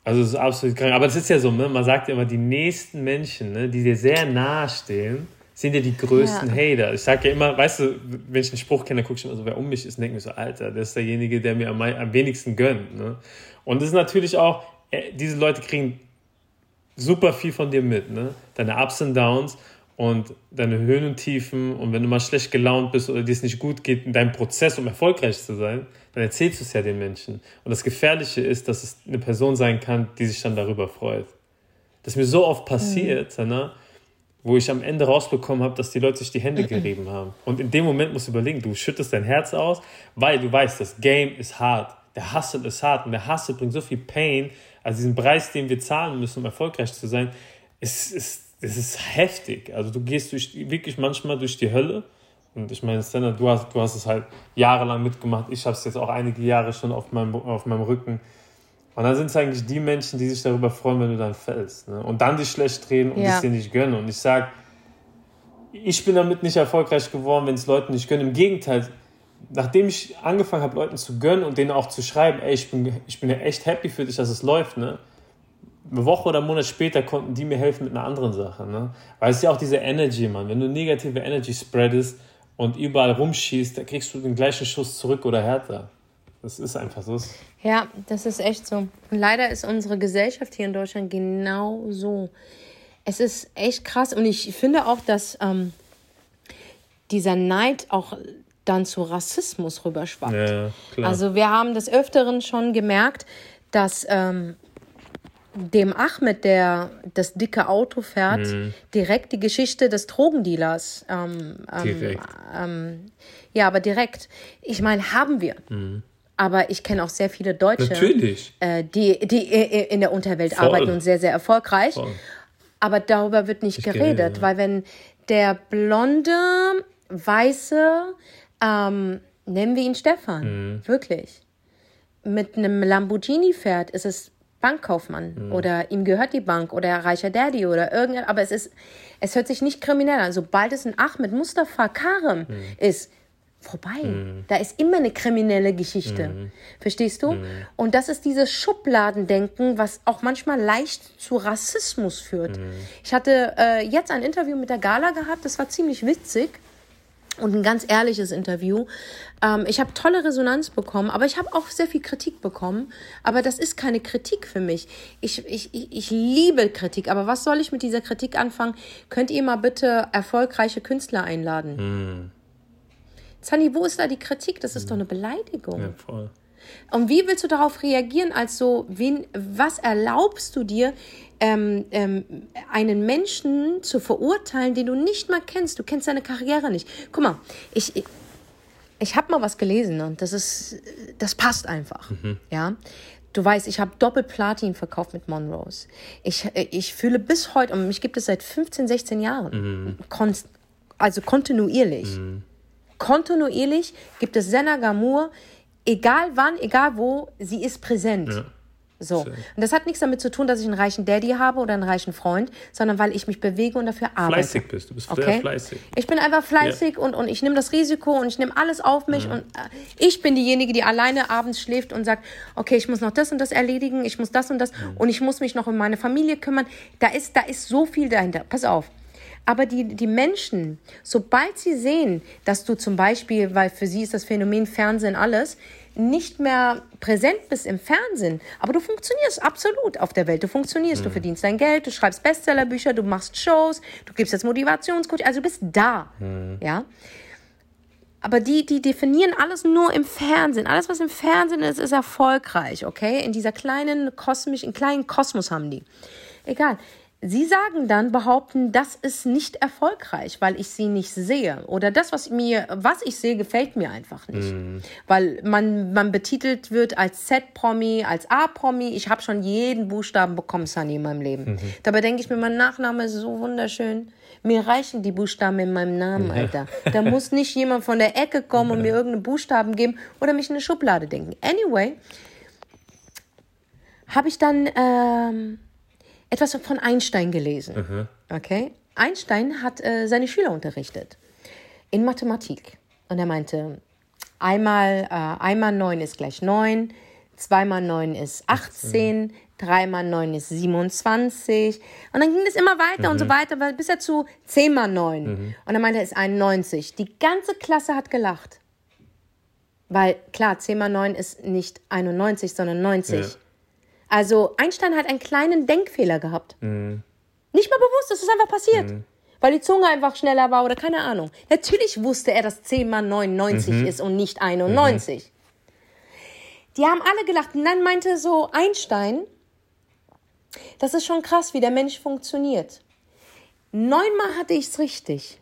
Also, es ist absolut krank. Aber es ist ja so, ne? man sagt ja immer, die nächsten Menschen, ne, die dir sehr nahe stehen, sind ja die größten Ja. Hater. Ich sage ja immer, weißt du, wenn ich einen Spruch kenne, gucke ich immer so, wer um mich ist, denke mir so, Alter, der ist derjenige, der mir am, am wenigsten gönnt. Ne? Und das ist natürlich auch, äh, diese Leute kriegen super viel von dir mit, ne? Deine Ups und Downs und deine Höhen und Tiefen und wenn du mal schlecht gelaunt bist oder dir es nicht gut geht in deinem Prozess, um erfolgreich zu sein, dann erzählst du es ja den Menschen. Und das Gefährliche ist, dass es eine Person sein kann, die sich dann darüber freut. Das ist mir so oft passiert, ne? Wo ich am Ende rausbekommen habe, dass die Leute sich die Hände gerieben haben. Und in dem Moment musst du überlegen, du schüttest dein Herz aus, weil du weißt, das Game ist hart. Der Hustle ist hart und der Hustle bringt so viel Pain, Also diesen Preis, den wir zahlen müssen, um erfolgreich zu sein, ist, ist, ist, ist heftig. Also du gehst durch, wirklich manchmal durch die Hölle. Und ich meine, Stella, du hast, du hast es halt jahrelang mitgemacht. Ich habe es jetzt auch einige Jahre schon auf meinem, auf meinem Rücken. Und dann sind es eigentlich die Menschen, die sich darüber freuen, wenn du dann fällst. Ne? Und dann dich schlecht reden und ja. es dir nicht gönnen. Und ich sage, ich bin damit nicht erfolgreich geworden, wenn es Leuten nicht gönnen. Im Gegenteil, nachdem ich angefangen habe, Leuten zu gönnen und denen auch zu schreiben, ey, ich bin, ich bin ja echt happy für dich, dass es läuft, ne? Eine Woche oder einen Monat später konnten die mir helfen mit einer anderen Sache, ne? Weil es ist ja auch diese Energy, Mann. Wenn du negative Energy spreadest und überall rumschießt, dann kriegst du den gleichen Schuss zurück oder härter. Das ist einfach so. Ja, das ist echt so. Und leider ist unsere Gesellschaft hier in Deutschland genau so. Es ist echt krass und ich finde auch, dass ähm, dieser Neid auch dann zu Rassismus rüberschwappt. Ja, klar. Also wir haben des Öfteren schon gemerkt, dass ähm, dem Ahmed, der das dicke Auto fährt, mhm. direkt die Geschichte des Drogendealers. Ähm, ähm direkt. Ähm, ja, aber direkt. Ich meine, haben wir. Mhm. Aber ich kenne auch sehr viele Deutsche, äh, die, die in der Unterwelt Voll. arbeiten und sehr, sehr erfolgreich. Voll. Aber darüber wird nicht ich geredet, geredet ja. weil wenn der blonde, weiße, ähm, nennen wir ihn Stefan, mhm. wirklich, mit einem Lamborghini fährt, ist es Bankkaufmann mhm. oder ihm gehört die Bank oder reicher Daddy oder irgendein, aber es ist, es hört sich nicht kriminell an. Sobald es ein Ahmed Mustafa Karem mhm. ist, vorbei. Mhm. Da ist immer eine kriminelle Geschichte. Mhm. Verstehst du? Mhm. Und das ist dieses Schubladendenken, was auch manchmal leicht zu Rassismus führt. Mhm. Ich hatte äh, jetzt ein Interview mit der Gala gehabt, das war ziemlich witzig und ein ganz ehrliches Interview. Ähm, ich habe tolle Resonanz bekommen, aber ich habe auch sehr viel Kritik bekommen. Aber das ist keine Kritik für mich. Ich, ich, ich liebe Kritik, aber was soll ich mit dieser Kritik anfangen? Könnt ihr mal bitte erfolgreiche Künstler einladen? Mhm. Sunny, wo ist da die Kritik? Das ist mhm. doch eine Beleidigung. Ja, voll. Und wie willst du darauf reagieren, als so, wen, was erlaubst du dir, ähm, ähm, einen Menschen zu verurteilen, den du nicht mal kennst? Du kennst seine Karriere nicht. Guck mal, ich, ich, ich habe mal was gelesen und das ist, das passt einfach. Mhm. Ja. Du weißt, ich habe Doppelplatin verkauft mit Monrose. Ich, ich fühle bis heute, und mich gibt es seit 15, 16 Jahren, mhm. konst, also kontinuierlich. Mhm. Kontinuierlich gibt es Senna Gamur, egal wann, egal wo, sie ist präsent. Ja. So. Und das hat nichts damit zu tun, dass ich einen reichen Daddy habe oder einen reichen Freund, sondern weil ich mich bewege und dafür arbeite. Fleißig bist, du bist okay? fleißig. Ich bin einfach fleißig ja. und, und ich nehme das Risiko und ich nehme alles auf mich ja. und äh, ich bin diejenige, die alleine abends schläft und sagt, okay, ich muss noch das und das erledigen, ich muss das und das mhm. und ich muss mich noch um meine Familie kümmern. Da ist, da ist so viel dahinter. Pass auf. Aber die, die Menschen, sobald sie sehen, dass du zum Beispiel, weil für sie ist das Phänomen Fernsehen alles, nicht mehr präsent bist im Fernsehen, aber du funktionierst absolut auf der Welt. Du funktionierst, mhm. du verdienst dein Geld, du schreibst Bestsellerbücher, du machst Shows, du gibst jetzt Motivationscoach, also du bist da, mhm. ja. Aber die, die definieren alles nur im Fernsehen. Alles, was im Fernsehen ist, ist erfolgreich, okay? In dieser kleinen kosmischen, kleinen Kosmos haben die. Egal. Sie sagen dann, behaupten, das ist nicht erfolgreich, weil ich sie nicht sehe. Oder das, was mir, was ich sehe, gefällt mir einfach nicht. Mhm. Weil man, man betitelt wird als Z-Promi, als A-Promi. Ich habe schon jeden Buchstaben bekommen, Sunny, in meinem Leben. Mhm. Dabei denke ich mir, mein Nachname ist so wunderschön. Mir reichen die Buchstaben in meinem Namen, Alter. Da muss nicht jemand von der Ecke kommen und mir irgendeinen Buchstaben geben oder mich in eine Schublade denken. Anyway, habe ich dann ähm, etwas von Einstein gelesen. Mhm. Okay? Einstein hat äh, seine Schüler unterrichtet in Mathematik. Und er meinte, einmal, äh, einmal 9 ist gleich 9, zweimal 9 ist 18, dreimal 9 ist 27. Und dann ging es immer weiter mhm. und so mhm. weiter, bis er zu 10 mal 9. Mhm. Und er meinte, er ist 91. Die ganze Klasse hat gelacht. Weil klar, 10 mal 9 ist nicht 91, sondern 90. Ja. Also Einstein hat einen kleinen Denkfehler gehabt. Mhm. Nicht mal bewusst, das ist einfach passiert. Mhm. Weil die Zunge einfach schneller war oder keine Ahnung. Natürlich wusste er, dass 10 mal 99 mhm. ist und nicht 91. Die haben alle gelacht. Und dann meinte so Einstein, das ist schon krass, wie der Mensch funktioniert. Neunmal hatte ich es richtig.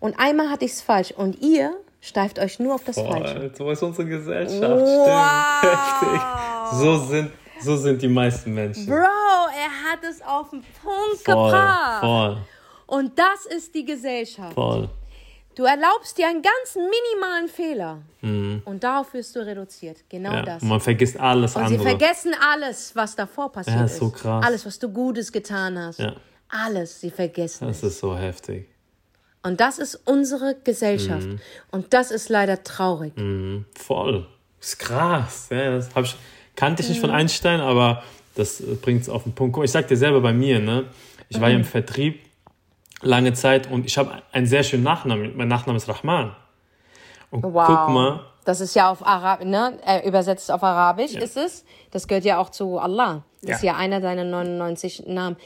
Und einmal hatte ich es falsch. Und ihr steift euch nur auf das Boah, Falsche. So ist unsere Gesellschaft. Wow. Stimmt. So sind, So sind die meisten Menschen. Bro, er hat es auf den Punkt Voll, gebracht. voll, Und das ist die Gesellschaft. voll. Du erlaubst dir einen ganz minimalen Fehler. Und darauf wirst du reduziert. Genau Mhm. Ja. das. Und man vergisst alles Und sie andere. vergessen alles, was davor passiert Ja, ist. so krass. Alles, was du Gutes getan hast. Ja. Alles, sie vergessen Das ist so heftig. Und das ist unsere Gesellschaft. Und das ist leider traurig. Mhm, voll. ist krass. Ja, das ich, kannte ich nicht von Mhm. Einstein, aber das bringt es auf den Punkt. Ich sag dir selber bei mir, ne? Ich war ja Mhm. im Vertrieb lange Zeit und ich habe einen sehr schönen Nachnamen. Mein Nachname ist Rahman. Und Wow. guck mal, Das ist ja auf Arabisch, ne? Äh, übersetzt auf Arabisch ist es. Das gehört ja auch zu Allah. Das Ja. ist ja einer deiner 99 Namen.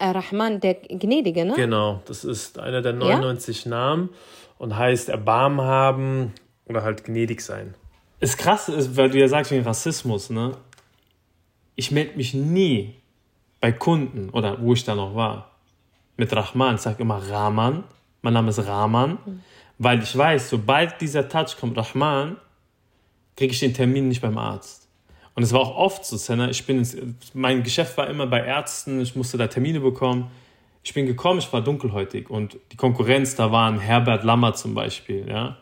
Rahman, der Gnädige, ne? Genau, das ist einer der 99 Namen und heißt Erbarmen haben oder halt gnädig sein. Das Krasse ist, weil du ja sagst wegen Rassismus, ne? Ich melde mich nie bei Kunden oder wo ich da noch war mit Rahman. Ich sage immer Rahman. Mein Name ist Rahman, weil ich weiß, sobald dieser Touch kommt, Rahman, kriege ich den Termin nicht beim Arzt. Und es war auch oft so, Senna, ich bin ins, mein Geschäft war immer bei Ärzten, ich musste da Termine bekommen. Ich bin gekommen, ich war dunkelhäutig und die Konkurrenz, da waren Herbert Lammer zum Beispiel, ja.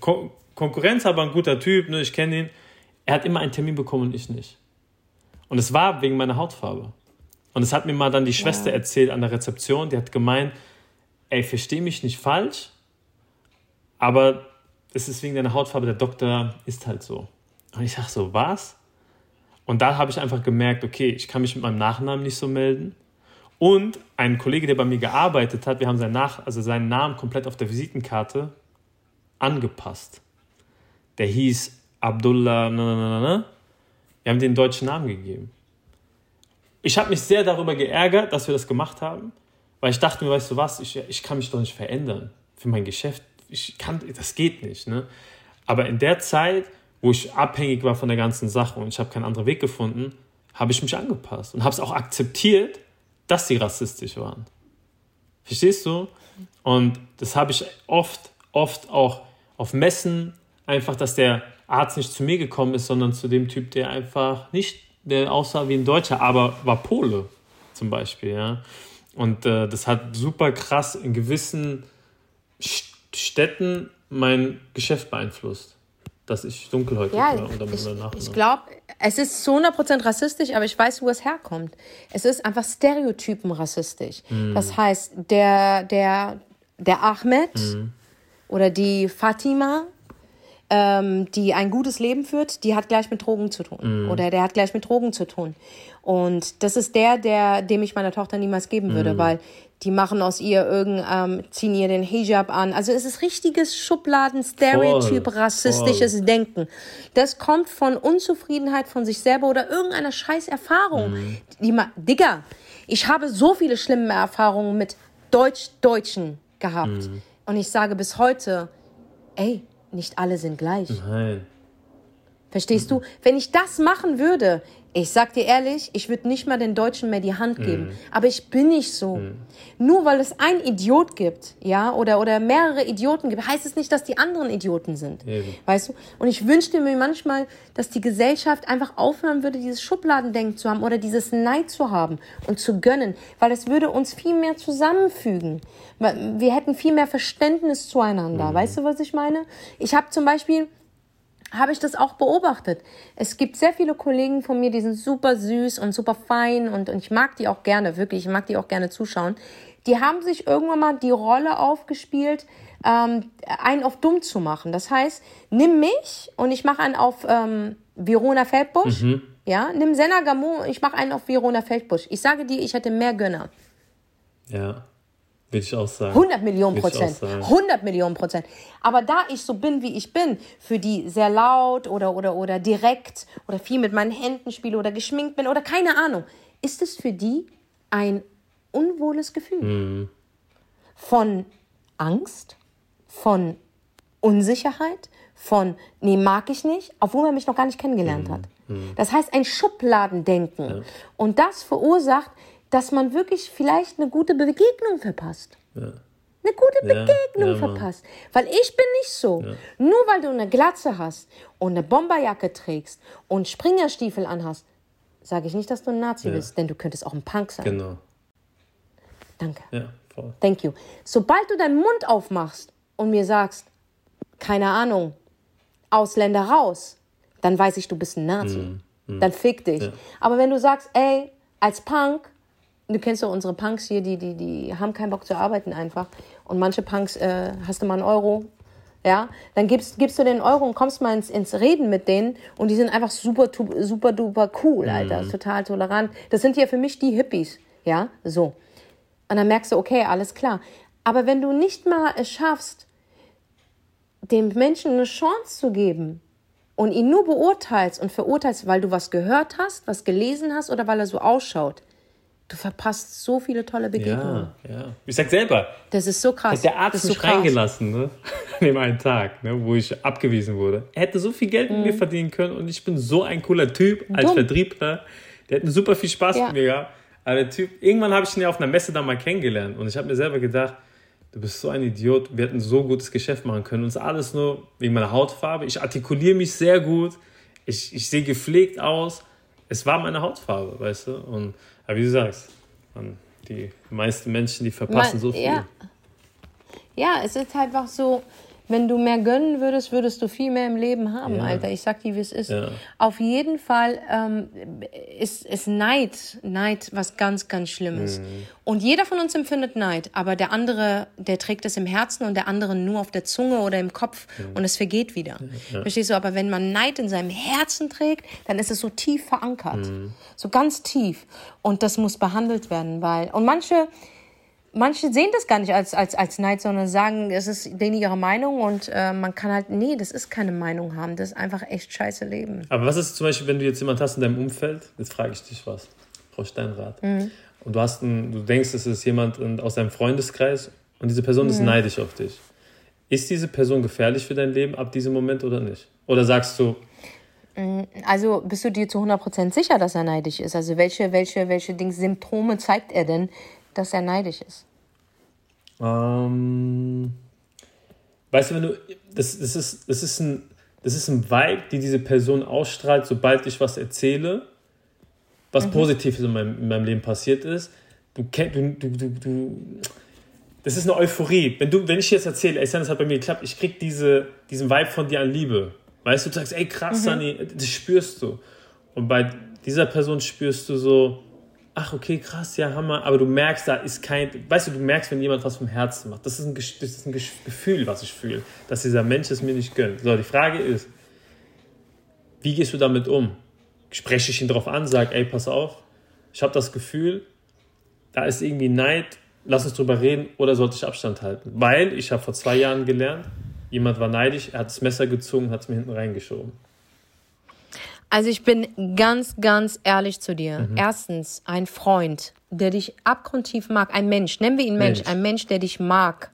Kon Konkurrenz, aber ein guter Typ, ne, ich kenne ihn. Er hat immer einen Termin bekommen und ich nicht. Und es war wegen meiner Hautfarbe. Und es hat mir mal dann die Schwester erzählt an der Rezeption, die hat gemeint, ey, versteh mich nicht falsch, aber es ist wegen deiner Hautfarbe, der Doktor ist halt so. Und ich sag so, was? Und da habe ich einfach gemerkt, okay, ich kann mich mit meinem Nachnamen nicht so melden. Und ein Kollege, der bei mir gearbeitet hat, wir haben seinen, Nach also seinen Namen komplett auf der Visitenkarte angepasst. Der hieß Abdullah, na, na, na. Wir haben den deutschen Namen gegeben. Ich habe mich sehr darüber geärgert, dass wir das gemacht haben, weil ich dachte mir, weißt du was, ich, ich kann mich doch nicht verändern für mein Geschäft. Ich kann, das geht nicht. Ne? Aber in der Zeit, wo ich abhängig war von der ganzen Sache und ich habe keinen anderen Weg gefunden, habe ich mich angepasst und habe es auch akzeptiert, dass sie rassistisch waren. Verstehst du? Und das habe ich oft, oft auch auf Messen, einfach, dass der Arzt nicht zu mir gekommen ist, sondern zu dem Typ, der einfach nicht, der aussah wie ein Deutscher, aber war Pole zum Beispiel, ja. Und äh, das hat super krass in gewissen St- Städten mein Geschäft beeinflusst, dass ich dunkelhäutig Ja, war unter ich, meinem Nachnamen. ich glaube, es ist zu 100% rassistisch, aber ich weiß, wo es herkommt. Es ist einfach Stereotypen rassistisch. Mhm. Das heißt, der, der, der Ahmed Mhm. oder die Fatima, ähm, die ein gutes Leben führt, die hat gleich mit Drogen zu tun. Mhm. Oder der hat gleich mit Drogen zu tun. Und das ist der, der, dem ich meiner Tochter niemals geben würde, Mhm. weil die machen aus ihr irgendein, ähm, ziehen ihr den Hijab an. Also es ist richtiges Schubladen-Stereotyp, Voll, rassistisches Denken. Das kommt von Unzufriedenheit von sich selber oder irgendeiner scheiß Erfahrung. Mhm. Die ma Digga, ich habe so viele schlimme Erfahrungen mit Deutsch-Deutschen gehabt. Mhm. Und ich sage bis heute, ey, nicht alle sind gleich. Nein. Verstehst du? Wenn ich das machen würde, ich sag dir ehrlich, ich würde nicht mal den Deutschen mehr die Hand geben. Aber ich bin nicht so. Nur weil es ein Idiot gibt, ja, oder, oder mehrere Idioten gibt, heißt es nicht, dass die anderen Idioten sind. Eben. Weißt du? Und ich wünschte mir manchmal, dass die Gesellschaft einfach aufhören würde, dieses Schubladendenken zu haben oder dieses Neid zu haben und zu gönnen, weil es würde uns viel mehr zusammenfügen. Wir hätten viel mehr Verständnis zueinander. Weißt du, was ich meine? Ich habe zum Beispiel habe ich das auch beobachtet. Es gibt sehr viele Kollegen von mir, die sind super süß und super fein und, und ich mag die auch gerne, wirklich, ich mag die auch gerne zuschauen. Die haben sich irgendwann mal die Rolle aufgespielt, ähm, einen auf dumm zu machen. Das heißt, nimm mich und ich mache einen auf ähm, Verona Feldbusch. Ja, nimm Senna Gamon und ich mache einen auf Verona Feldbusch. Ich sage dir, ich hätte mehr Gönner. Ja, würde ich auch sagen. 100 Millionen Prozent. sagen. 100 Millionen Prozent. Aber da ich so bin, wie ich bin, für die sehr laut oder, oder, oder direkt oder viel mit meinen Händen spiele oder geschminkt bin oder keine Ahnung, ist es für die ein unwohles Gefühl. Mhm. Von Angst, von Unsicherheit, von, nee, mag ich nicht, obwohl man mich noch gar nicht kennengelernt hat. Das heißt, ein Schubladendenken. Und das verursacht, dass man wirklich vielleicht eine gute Begegnung verpasst. Eine eine gute Ja, Begegnung ja, verpasst. Weil ich bin nicht so. Nur weil du eine Glatze hast und eine Bomberjacke trägst und Springerstiefel anhast, sage ich nicht, dass du ein Nazi bist, denn du könntest auch ein Punk sein. Genau. Danke. Ja, voll. Thank you. Sobald du deinen Mund aufmachst und mir sagst, keine Ahnung, Ausländer raus, dann weiß ich, du bist ein Nazi. Dann fick dich. Aber wenn du sagst, ey, als Punk, du kennst doch unsere Punks hier, die, die, die haben keinen Bock zu arbeiten einfach. Und manche Punks, äh, hast du mal einen Euro, ja, dann gibst, gibst du den Euro und kommst mal ins, ins Reden mit denen und die sind einfach super, super duper cool, Alter, total tolerant. Das sind ja für mich die Hippies, ja, so. Und dann merkst du, okay, alles klar. Aber wenn du nicht mal es schaffst, dem Menschen eine Chance zu geben und ihn nur beurteilst und verurteilst, weil du was gehört hast, was gelesen hast oder weil er so ausschaut, du verpasst so viele tolle Begegnungen. Ja, ja. Ich sag selber, Das ist so krass. Hat der Arzt ist so mich krass. reingelassen, ne? An dem einen Tag, ne? wo ich abgewiesen wurde. Er hätte so viel Geld mit mir verdienen können und ich bin so ein cooler Typ als Mhm. Dumm. Vertriebler. Der hat super viel Spaß Ja. mit mir gehabt. Aber der Typ, irgendwann habe ich ihn ja auf einer Messe da mal kennengelernt und ich habe mir selber gedacht, du bist so ein Idiot, wir hätten so gutes Geschäft machen können. Uns alles nur wegen meiner Hautfarbe. Ich artikuliere mich sehr gut, ich, ich sehe gepflegt aus. Es war meine Hautfarbe, weißt du? Und aber wie du sagst, man, die meisten Menschen, die verpassen Man- so viel. Ja. ja, es ist einfach so, wenn du mehr gönnen würdest, würdest du viel mehr im Leben haben, Ja. Alter. Ich sag dir, wie es ist. Ja. Auf jeden Fall ähm, ist, ist Neid, Neid was ganz, ganz Schlimmes. Mhm. Und jeder von uns empfindet Neid, aber der andere, der trägt es im Herzen und der andere nur auf der Zunge oder im Kopf und es vergeht wieder. Verstehst du? Aber wenn man Neid in seinem Herzen trägt, dann ist es so tief verankert. So ganz tief. Und das muss behandelt werden, weil, und manche, manche sehen das gar nicht als, als, als Neid, sondern sagen, es ist denen ihre Meinung und äh, man kann halt, nee, das ist keine Meinung haben, das ist einfach echt scheiße Leben. Aber was ist zum Beispiel, wenn du jetzt jemand hast in deinem Umfeld, jetzt frage ich dich was, Frau Steinrath, Mhm. und du hast einen, du denkst, es ist jemand aus deinem Freundeskreis und diese Person Mhm. ist neidisch auf dich. Ist diese Person gefährlich für dein Leben ab diesem Moment oder nicht? Oder sagst du, Also bist du dir zu 100% sicher, dass er neidisch ist? Also welche, welche, welche Dings, Symptome zeigt er denn, dass er neidisch ist? ähm, weißt du, wenn du, das, das, ist, das, ist ein, das ist ein Vibe, die diese Person ausstrahlt, sobald ich was erzähle, was Positives in meinem, in meinem Leben passiert ist. Du kennst, du, du, du, du, das ist eine Euphorie. Wenn, du, wenn ich jetzt erzähle, ey, Sam, das hat bei mir geklappt, ich krieg diese, diesen Vibe von dir an Liebe. Weißt du, du sagst, ey, krass, Sunny, das spürst du. Und bei dieser Person spürst du so, ach, okay, krass, ja, Hammer, aber du merkst, da ist kein, weißt du, du merkst, wenn jemand was vom Herzen macht. Das ist ein, das ist ein Gefühl, was ich fühle, dass dieser Mensch es mir nicht gönnt. So, die Frage ist, wie gehst du damit um? Spreche ich ihn darauf an, sag, ey, pass auf, ich habe das Gefühl, da ist irgendwie Neid, lass uns drüber reden oder sollte ich Abstand halten? Weil ich habe vor zwei Jahren gelernt, jemand war neidisch, er hat das Messer gezogen, hat es mir hinten reingeschoben. Also ich bin ganz, ganz ehrlich zu dir. Mhm. Erstens, ein Freund, der dich abgrundtief mag, ein Mensch, nennen wir ihn Mensch, Mensch. ein Mensch, der dich mag,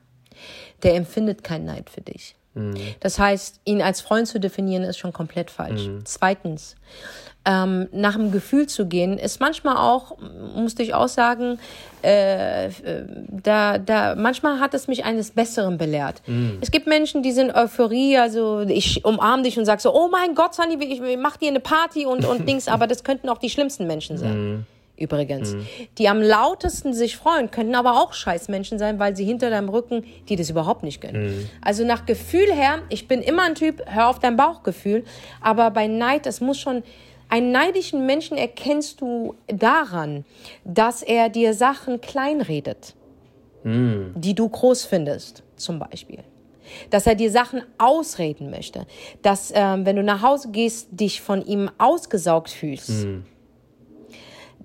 der empfindet keinen Neid für dich. Mhm. Das heißt, ihn als Freund zu definieren, ist schon komplett falsch. Mhm. Zweitens, ähm, nach dem Gefühl zu gehen, ist manchmal auch, musste ich auch sagen, äh, äh, da, da, manchmal hat es mich eines Besseren belehrt. Es gibt Menschen, die sind Euphorie, also ich umarme dich und sag so, oh mein Gott, Sunny, ich, ich mach dir eine Party und, und Dings, aber das könnten auch die schlimmsten Menschen sein. Übrigens. Die am lautesten sich freuen, könnten aber auch Scheißmenschen sein, weil sie hinter deinem Rücken, die das überhaupt nicht gönnen. Also nach Gefühl her, ich bin immer ein Typ, hör auf dein Bauchgefühl, aber bei Neid, es muss schon, einen neidischen Menschen erkennst du daran, dass er dir Sachen kleinredet, die du groß findest, zum Beispiel. Dass er dir Sachen ausreden möchte. Dass, ähm, wenn du nach Hause gehst, dich von ihm ausgesaugt fühlst.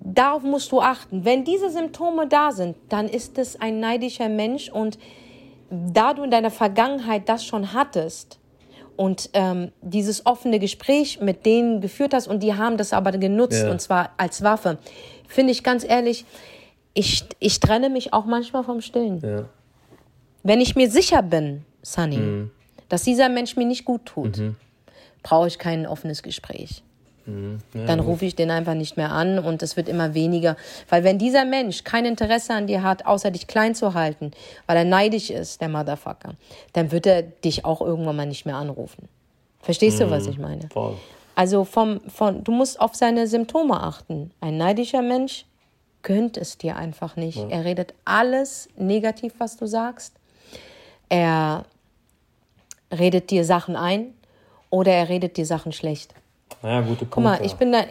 Darauf musst du achten. Wenn diese Symptome da sind, dann ist es ein neidischer Mensch und da du in deiner Vergangenheit das schon hattest und ähm, dieses offene Gespräch mit denen geführt hast und die haben das aber genutzt Ja. und zwar als Waffe, finde ich ganz ehrlich, ich, ich trenne mich auch manchmal vom Stillen. Ja. Wenn ich mir sicher bin, Sunny, Mhm. dass dieser Mensch mir nicht gut tut, brauche ich kein offenes Gespräch. Mhm. Ja, dann rufe ich den einfach nicht mehr an und es wird immer weniger. Weil wenn dieser Mensch kein Interesse an dir hat, außer dich klein zu halten, weil er neidisch ist, der Motherfucker, dann wird er dich auch irgendwann mal nicht mehr anrufen. Verstehst du, was ich meine? Voll. Also vom, von, du musst auf seine Symptome achten. Ein neidischer Mensch gönnt es dir einfach nicht. Er redet alles negativ, was du sagst. Er redet dir Sachen ein oder er redet dir Sachen schlecht. Naja, gute Guck mal, Punkte. ich bin, da,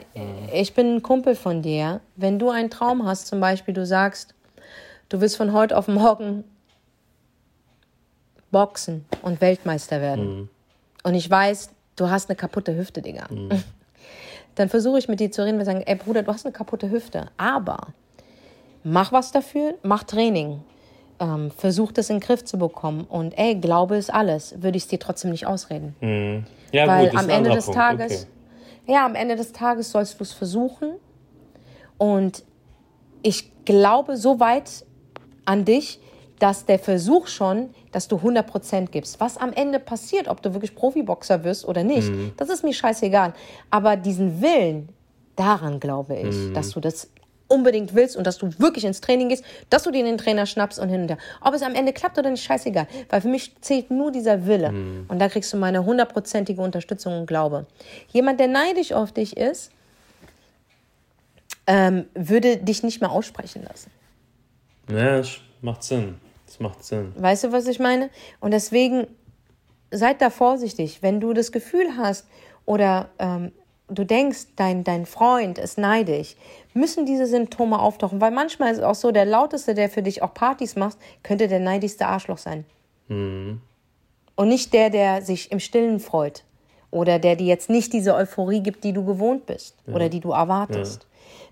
ich bin ein Kumpel von dir. Wenn du einen Traum hast, zum Beispiel, du sagst, du willst von heute auf morgen boxen und Weltmeister werden. Und ich weiß, du hast eine kaputte Hüfte, Digga. Dann versuche ich mit dir zu reden und sagen, ey Bruder, du hast eine kaputte Hüfte, aber mach was dafür, mach Training. Ähm, versuch das in den Griff zu bekommen. Und ey, Glaube ist alles, würde ich es dir trotzdem nicht ausreden. ja, Weil gut, am Ende des Punkt. Tages, Okay. Ja, am Ende des Tages sollst du es versuchen. Und ich glaube so weit an dich, dass der Versuch schon, dass du 100% gibst. Was am Ende passiert, ob du wirklich Profiboxer wirst oder nicht, Mhm. das ist mir scheißegal. Aber diesen Willen, daran glaube ich, Mhm. dass du das unbedingt willst und dass du wirklich ins Training gehst, dass du dir den Trainer schnappst und hin und her. Ob es am Ende klappt oder nicht, scheißegal. Weil für mich zählt nur dieser Wille. Mhm. Und da kriegst du meine hundertprozentige Unterstützung und Glaube. Jemand, der neidisch auf dich ist, ähm, würde dich nicht mehr aussprechen lassen. Ja, das macht Sinn. Das macht Sinn. Weißt du, was ich meine? Und deswegen seid da vorsichtig. Wenn du das Gefühl hast oder ähm, du denkst, dein, dein Freund ist neidisch, müssen diese Symptome auftauchen. Weil manchmal ist es auch so, der lauteste, der für dich auch Partys macht, könnte der neidigste Arschloch sein. Und nicht der, der sich im Stillen freut. Oder der dir jetzt nicht diese Euphorie gibt, die du gewohnt bist. Oder die du erwartest.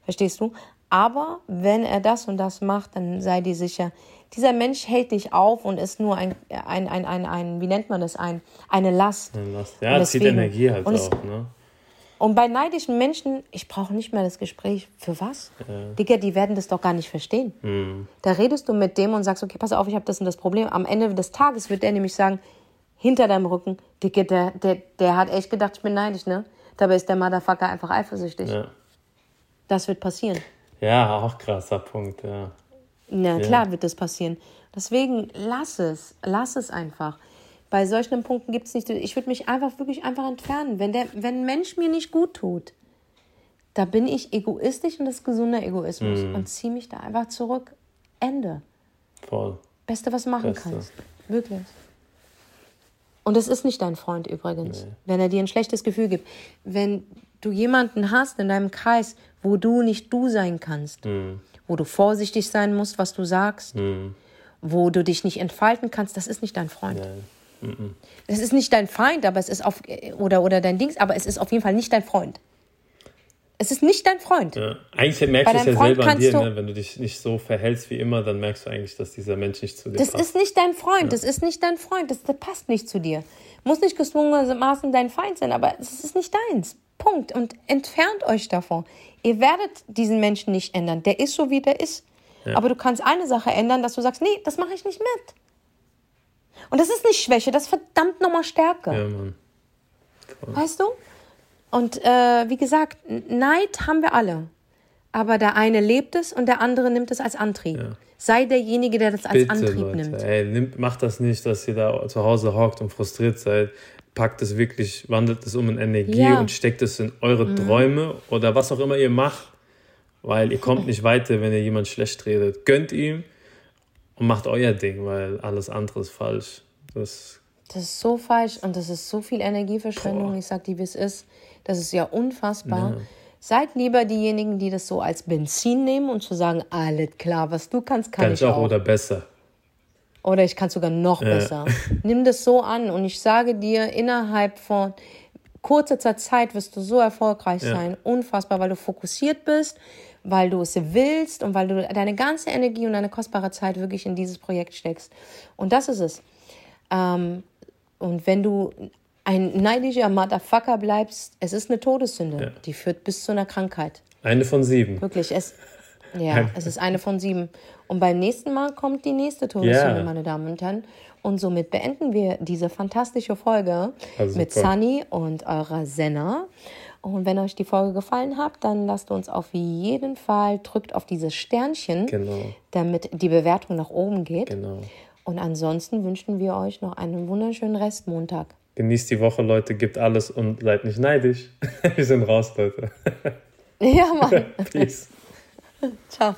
Verstehst du? Aber wenn er das und das macht, dann sei dir sicher, dieser Mensch hält dich auf und ist nur ein, ein, ein, ein, ein wie nennt man das, ein, eine Last. Ja, Und das zieht deswegen- Energie halt und es- auch, ne? Und bei neidischen Menschen, ich brauche nicht mehr das Gespräch. Für was? Digga, die werden das doch gar nicht verstehen. Hm. Da redest du mit dem und sagst, okay, pass auf, ich habe das und das Problem. Am Ende des Tages wird der nämlich sagen, hinter deinem Rücken, Digga, der, der, der hat echt gedacht, ich bin neidisch, ne? Dabei ist der Motherfucker einfach eifersüchtig. Ja. Das wird passieren. ja, auch krasser Punkt, ja. Na klar wird das passieren. Deswegen lass es, lass es einfach. Bei solchen Punkten gibt es nicht, ich würde mich einfach wirklich einfach entfernen. Wenn, der, wenn ein Mensch mir nicht gut tut, da bin ich egoistisch und das ist gesunder Egoismus und ziehe mich da einfach zurück. Ende. Voll. Beste, was du machen Beste. kannst. Wirklich. Und es ist nicht dein Freund übrigens, wenn er dir ein schlechtes Gefühl gibt. Wenn du jemanden hast in deinem Kreis, wo du nicht du sein kannst, wo du vorsichtig sein musst, was du sagst, wo du dich nicht entfalten kannst, das ist nicht dein Freund. Es ist nicht dein Feind, aber es ist auf oder oder dein Dings, aber es ist auf jeden Fall nicht dein Freund. Es ist nicht dein Freund. Ja. Eigentlich merkst du es ja Freund selber an dir, du- ne? wenn du dich nicht so verhältst wie immer, dann merkst du eigentlich, dass dieser Mensch nicht zu dir Das passt. ist nicht dein Freund, das ist nicht dein Freund, das, das passt nicht zu dir. Muss nicht gezwungenermaßen dein Feind sein, aber es ist nicht deins. Punkt. Und entfernt euch davon. Ihr werdet diesen Menschen nicht ändern. Der ist so, wie der ist. Aber du kannst eine Sache ändern, dass du sagst, nee, das mache ich nicht mit. Und das ist nicht Schwäche, das ist verdammt nochmal Stärke. ja, Mann. Weißt du? Und äh, wie gesagt, Neid haben wir alle. Aber der eine lebt es und der andere nimmt es als Antrieb. Sei derjenige, der das als Bitte, Antrieb Leute, nimmt. ey, nimmt, macht das nicht, dass ihr da zu Hause hockt und frustriert seid. Packt es wirklich, wandelt es um in Energie Ja. Mhm. und steckt es in eure Träume oder was auch immer ihr macht, weil ihr kommt nicht weiter, wenn ihr jemand schlecht redet. Gönnt ihm und macht euer Ding, weil alles andere ist falsch. Das, Das ist so falsch und das ist so viel Energieverschwendung. Boah. Ich sag dir, wie es ist. Das ist ja unfassbar. Seid lieber diejenigen, die das so als Benzin nehmen und zu sagen, alles klar, was du kannst, kann, kann ich auch auch. oder besser. Oder ich kann sogar noch besser. Nimm das so an und ich sage dir, innerhalb von kurzer Zeit wirst du so erfolgreich sein. Unfassbar, weil du fokussiert bist, weil du es willst und weil du deine ganze Energie und deine kostbare Zeit wirklich in dieses Projekt steckst. Und das ist es. Ähm, und wenn du ein neidischer Motherfucker bleibst, es ist eine Todessünde. Ja. Die führt bis zu einer Krankheit. Eine von sieben. Wirklich, es, ja, es ist eine von sieben. Und beim nächsten Mal kommt die nächste Todessünde, Ja. meine Damen und Herren. Und somit beenden wir diese fantastische Folge Also mit. Sunny und eurer Senna. Und wenn euch die Folge gefallen hat, dann lasst uns auf jeden Fall, drückt auf dieses Sternchen, Genau. damit die Bewertung nach oben geht. Genau. Und ansonsten wünschen wir euch noch einen wunderschönen Restmontag. Genießt die Woche, Leute, gibt alles und seid nicht neidisch. Wir sind raus, Leute. Ja, Mann. Peace. Ciao.